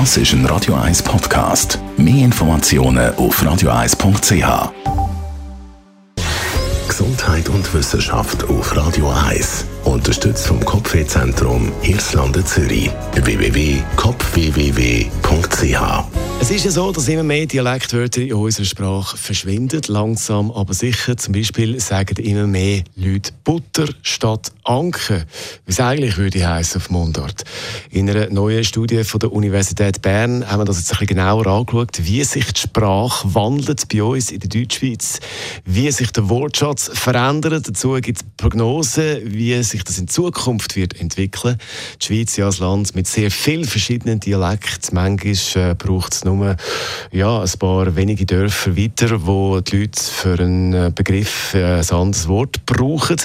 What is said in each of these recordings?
Das ist ein Radio 1 Podcast. Mehr Informationen auf radio1.ch. Gesundheit und Wissenschaft auf Radio 1. Unterstützt vom Kopfwehzentrum Irlande Zürich. www.kopfwww.ch es ist ja so, dass immer mehr Dialektwörter in unserer Sprache verschwinden, langsam aber sicher. Zum Beispiel sagen immer mehr Leute Butter statt Anke, wie es eigentlich würde heißen auf Mundart. In einer neuen Studie von der Universität Bern haben wir das jetzt ein bisschen genauer angeschaut, wie sich die Sprache wandelt bei uns in der Deutschschweiz, wie sich der Wortschatz verändert. Dazu gibt es Prognosen, wie sich das in Zukunft wird entwickeln. Die Schweiz ist ein Land mit sehr vielen verschiedenen Dialekten. Manchmal äh, braucht es nur ja, ein paar wenige Dörfer weiter, wo die Leute für einen Begriff äh, ein anderes Wort brauchen.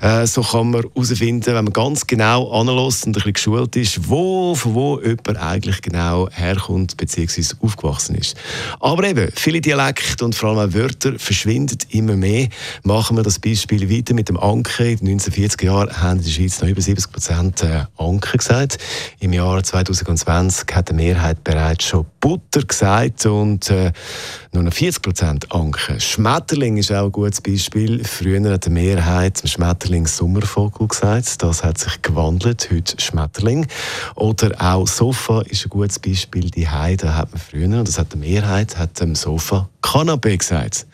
Äh, so kann man herausfinden, wenn man ganz genau anlässt und ein bisschen geschult ist, wo, von wo jemand eigentlich genau herkommt bzw. aufgewachsen ist. Aber eben, viele Dialekte und vor allem auch Wörter verschwinden immer mehr. Machen wir das Beispiel weiter mit dem Anke. In den 1940er Jahren haben in der Schweiz noch über 70 Prozent äh, Anke gesagt. Im Jahr 2020 hat die Mehrheit bereits schon Butter gesagt und äh, nur noch 40 Prozent Anke. Schmetterling ist auch ein gutes Beispiel. Früher hat die Mehrheit zum Schmetterling Sommervogel gesagt. Das hat sich gewandelt, heute Schmetterling. Oder auch Sofa ist ein gutes Beispiel. Die Heide hat man früher, und das hat die Mehrheit, hat dem Sofa Kanapé gesagt.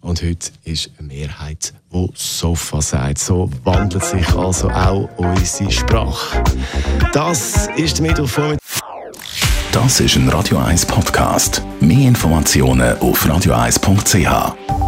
Und heute ist eine Mehrheit, die Sofa sagt. So wandelt sich also auch unsere Sprache. Das ist der Mittwochvormittag. Das ist ein Radio 1 Podcast. Mehr Informationen auf radio1.ch.